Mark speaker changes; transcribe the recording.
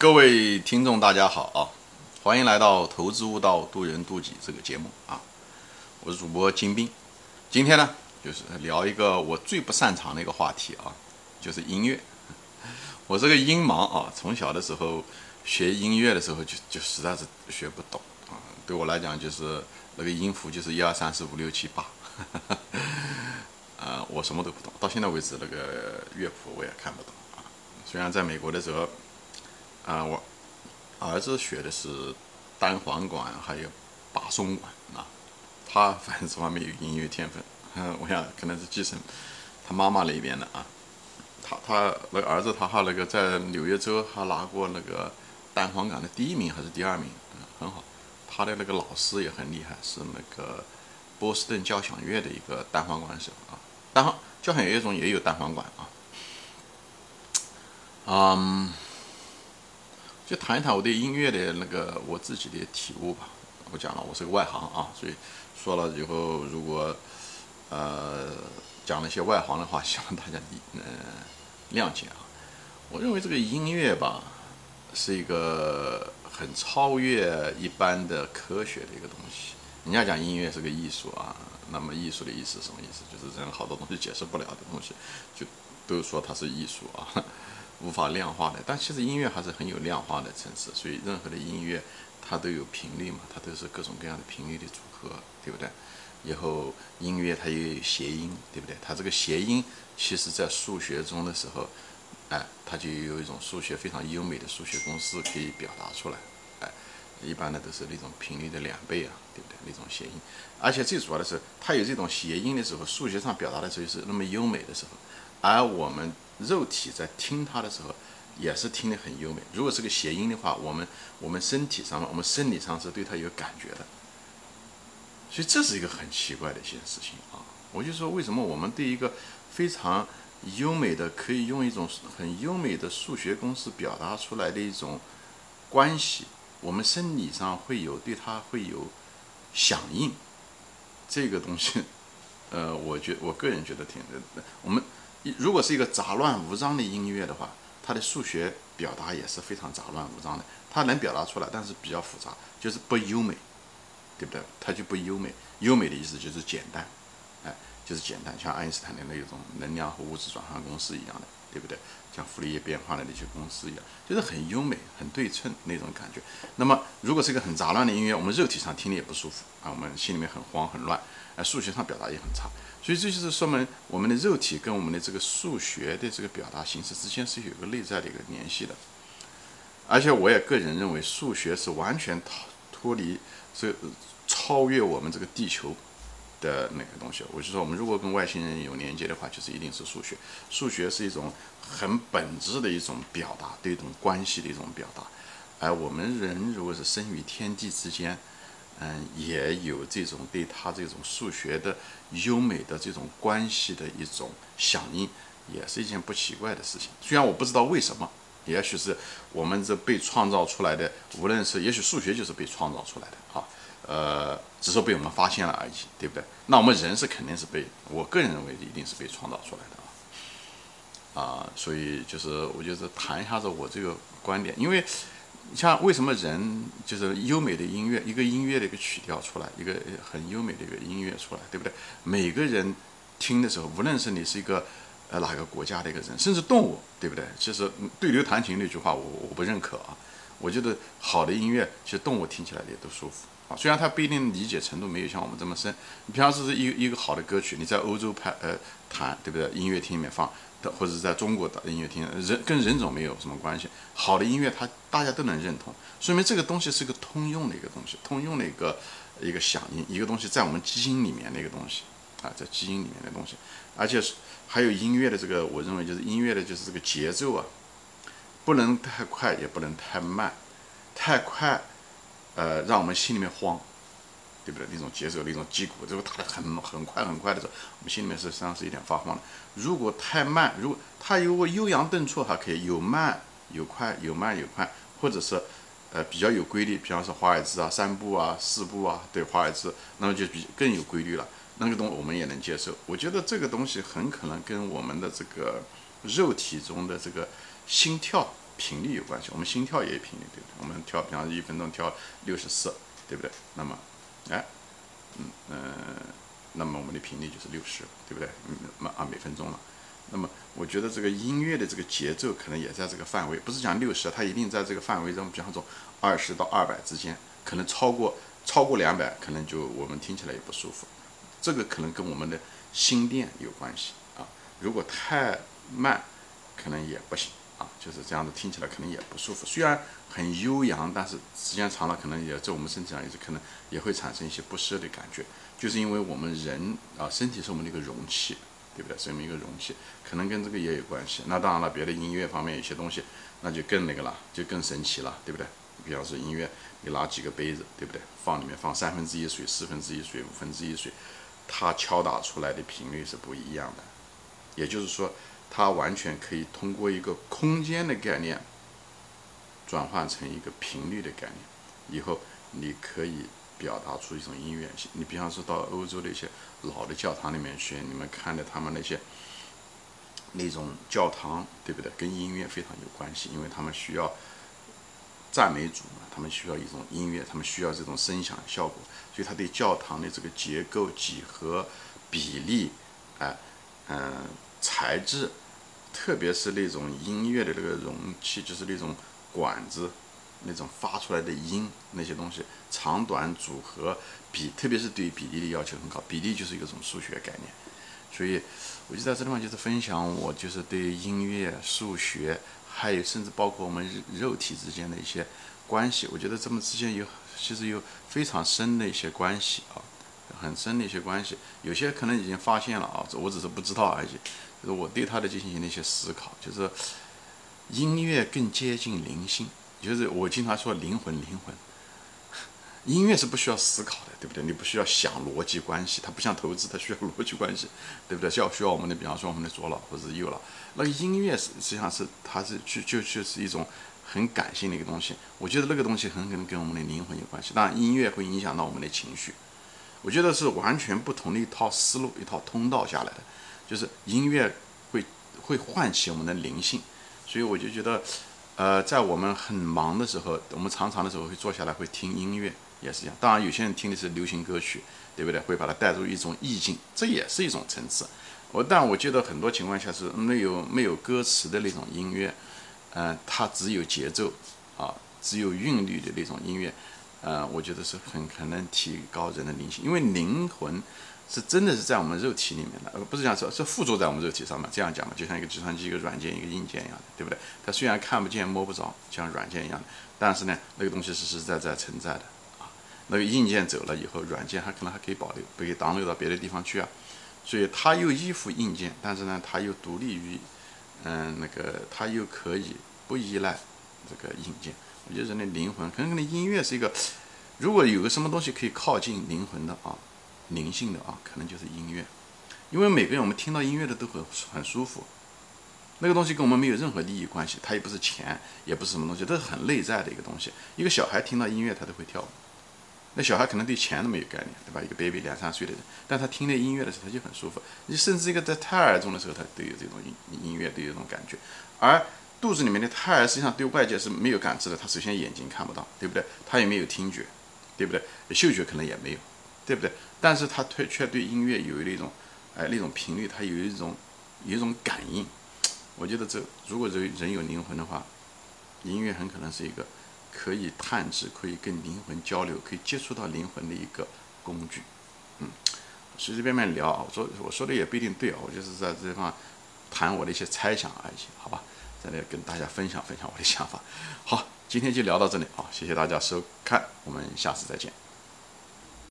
Speaker 1: 各位听众，大家好啊！欢迎来到《投资悟道，渡人渡己》这个节目啊！我是主播金兵，今天呢，就是聊一个我最不擅长的一个话题啊，就是音乐。我这个音盲啊，从小的时候学音乐的时候就就实在是学不懂啊，对我来讲就是那个音符就是一二三四五六七八，啊，我什么都不懂，到现在为止那个乐谱我也看不懂啊。虽然在美国的时候。啊，我儿子学的是单簧管，还有巴松管啊。他反正这方面有音乐天分，嗯，我想可能是继承他妈妈那边的啊。他他那个儿子，他还那个在纽约州还拿过那个单簧管的第一名还是第二名，嗯，很好。他的那个老师也很厉害，是那个波士顿交响乐的一个单簧管手啊。单簧交响乐中也有单簧管啊。嗯。就谈一谈我对音乐的那个我自己的体悟吧。我讲了，我是个外行啊，所以说了以后，如果呃讲了一些外行的话，希望大家嗯谅解啊。我认为这个音乐吧，是一个很超越一般的科学的一个东西。人家讲音乐是个艺术啊，那么艺术的意思什么意思？就是人好多东西解释不了的东西，就都说它是艺术啊。无法量化的，但其实音乐还是很有量化的层次。所以任何的音乐，它都有频率嘛，它都是各种各样的频率的组合，对不对？以后音乐它也有谐音，对不对？它这个谐音，其实在数学中的时候，哎，它就有一种数学非常优美的数学公式可以表达出来，哎，一般的都是那种频率的两倍啊，对不对？那种谐音，而且最主要的是，它有这种谐音的时候，数学上表达的时候是那么优美的时候，而我们。肉体在听它的时候，也是听得很优美。如果是个谐音的话，我们我们身体上我们生理上是对它有感觉的。所以这是一个很奇怪的一件事情啊！我就说，为什么我们对一个非常优美的，可以用一种很优美的数学公式表达出来的一种关系，我们生理上会有对它会有响应？这个东西，呃，我觉我个人觉得挺，我们。如果是一个杂乱无章的音乐的话，它的数学表达也是非常杂乱无章的。它能表达出来，但是比较复杂，就是不优美，对不对？它就不优美。优美的意思就是简单，哎，就是简单，像爱因斯坦的那种能量和物质转换公式一样的，对不对？像傅里叶变化的那些公式一样，就是很优美、很对称那种感觉。那么，如果是一个很杂乱的音乐，我们肉体上听的也不舒服啊，我们心里面很慌很乱，数学上表达也很差。所以这就是说明我们的肉体跟我们的这个数学的这个表达形式之间是有个内在的一个联系的，而且我也个人认为数学是完全脱脱离这超越我们这个地球的那个东西。我就说我们如果跟外星人有连接的话，就是一定是数学。数学是一种很本质的一种表达，对一种关系的一种表达。而我们人如果是生于天地之间。嗯，也有这种对他这种数学的优美的这种关系的一种响应，也是一件不奇怪的事情。虽然我不知道为什么，也许是我们这被创造出来的，无论是也许数学就是被创造出来的啊，呃，只是被我们发现了而已，对不对？那我们人是肯定是被，我个人认为一定是被创造出来的啊，啊，所以就是我就是谈一下子我这个观点，因为。像为什么人就是优美的音乐，一个音乐的一个曲调出来，一个很优美的一个音乐出来，对不对？每个人听的时候，无论是你是一个呃哪个国家的一个人，甚至动物，对不对？其实对牛弹琴那句话，我我不认可啊。我觉得好的音乐，其实动物听起来也都舒服啊。虽然它不一定理解程度没有像我们这么深。你平常是一一个好的歌曲，你在欧洲拍呃弹，对不对？音乐厅里面放。或者在中国的音乐厅，人跟人种没有什么关系。好的音乐，它大家都能认同，说明这个东西是个通用的一个东西，通用的一个一个响应，一个东西在我们基因里面的一个东西啊，在基因里面的东西。而且是还有音乐的这个，我认为就是音乐的就是这个节奏啊，不能太快，也不能太慢，太快，呃，让我们心里面慌。对不对？那种节奏，那种击鼓，这个打得很很快很快的时候，我们心里面是实际上是一点发慌的。如果太慢，如果它如果悠扬顿挫，还可以有慢有快，有慢有快，或者是呃比较有规律，比方说华尔兹啊，三步啊，四步啊，对华尔兹，那么就比更有规律了。那个东我们也能接受。我觉得这个东西很可能跟我们的这个肉体中的这个心跳频率有关系，我们心跳也有频率，对不对？我们跳，比方说一分钟跳六十四，对不对？那么，哎，嗯嗯，那么我们的频率就是六十，对不对？每啊每分钟了。那么我觉得这个音乐的这个节奏可能也在这个范围，不是讲六十，它一定在这个范围中，比方说二十到二百之间，可能超过超过两百，可能就我们听起来也不舒服。这个可能跟我们的心电有关系啊。如果太慢，可能也不行啊。就是这样子听起来可能也不舒服。虽然很悠扬，但是时间长了，可能也在我们身体上也是可能也会产生一些不适的感觉。就是因为我们人啊，身体是我们的一个容器。对不对？是我们一个容器，可能跟这个也有关系。那当然了，别的音乐方面有些东西，那就更那个了，就更神奇了，对不对？比方说音乐，你拿几个杯子，对不对？放里面放三分之一水、四分之一水、五分之一水，它敲打出来的频率是不一样的。也就是说，它完全可以通过一个空间的概念，转换成一个频率的概念。以后你可以。表达出一种音乐。你比方说到欧洲的一些老的教堂里面去，你们看的他们那些那种教堂，对不对？跟音乐非常有关系，因为他们需要赞美主嘛，他们需要一种音乐，他们需要这种声响效果，所以他对教堂的这个结构、几何、比例，哎，嗯，材质，特别是那种音乐的那个容器，就是那种管子。那种发出来的音，那些东西长短组合比，特别是对比例的要求很高。比例就是一种数学概念，所以我就在这地方就是分享我就是对音乐、数学，还有甚至包括我们肉体之间的一些关系。我觉得这么之间有其实有非常深的一些关系啊，很深的一些关系。有些可能已经发现了啊，我只是不知道而已。就是我对他的进行了一些思考，就是音乐更接近灵性。就是我经常说灵魂，灵魂，音乐是不需要思考的，对不对？你不需要想逻辑关系，它不像投资，它需要逻辑关系，对不对？需要需要我们的，比方说我们的左脑或者右脑。那个音乐实际上是它是就就就是一种很感性的一个东西。我觉得那个东西很可能跟我们的灵魂有关系。当然，音乐会影响到我们的情绪。我觉得是完全不同的一套思路，一套通道下来的，就是音乐会会唤起我们的灵性。所以我就觉得。呃，在我们很忙的时候，我们常常的时候会坐下来会听音乐，也是这样。当然，有些人听的是流行歌曲，对不对？会把它带入一种意境，这也是一种层次。我但我觉得很多情况下是没有没有歌词的那种音乐，嗯，它只有节奏啊，只有韵律的那种音乐，呃，我觉得是很可能提高人的灵性，因为灵魂。是真的是在我们肉体里面的，而不是讲说是附着在我们肉体上面。这样讲嘛，就像一个计算机一个软件一个硬件一样的，对不对？它虽然看不见摸不着，像软件一样的，但是呢，那个东西实实在在存在的啊。那个硬件走了以后，软件还可能还可以保留，不给挡流到别的地方去啊。所以它又依附硬件，但是呢，它又独立于，嗯，那个它又可以不依赖这个硬件。我觉得人的灵魂，可能跟音乐是一个，如果有个什么东西可以靠近灵魂的啊。灵性的啊，可能就是音乐，因为每个人我们听到音乐的都很很舒服，那个东西跟我们没有任何利益关系，它也不是钱，也不是什么东西，都是很内在的一个东西。一个小孩听到音乐他都会跳舞，那小孩可能对钱都没有概念，对吧？一个 baby 两三岁的人，但他听那音乐的时候他就很舒服。你甚至一个在胎儿中的时候，他都有这种音音乐，都有这种感觉。而肚子里面的胎儿实际上对外界是没有感知的，他首先眼睛看不到，对不对？他也没有听觉，对不对？嗅觉可能也没有。对不对？但是他却却对音乐有那种，哎，那种频率，他有一种有一种感应。我觉得这如果人人有灵魂的话，音乐很可能是一个可以探知、可以跟灵魂交流、可以接触到灵魂的一个工具。嗯，随随便便聊啊，我说我说的也不一定对啊，我就是在这地方谈我的一些猜想而已，好吧？在这跟大家分享分享我的想法。好，今天就聊到这里啊，谢谢大家收看，我们下次再见。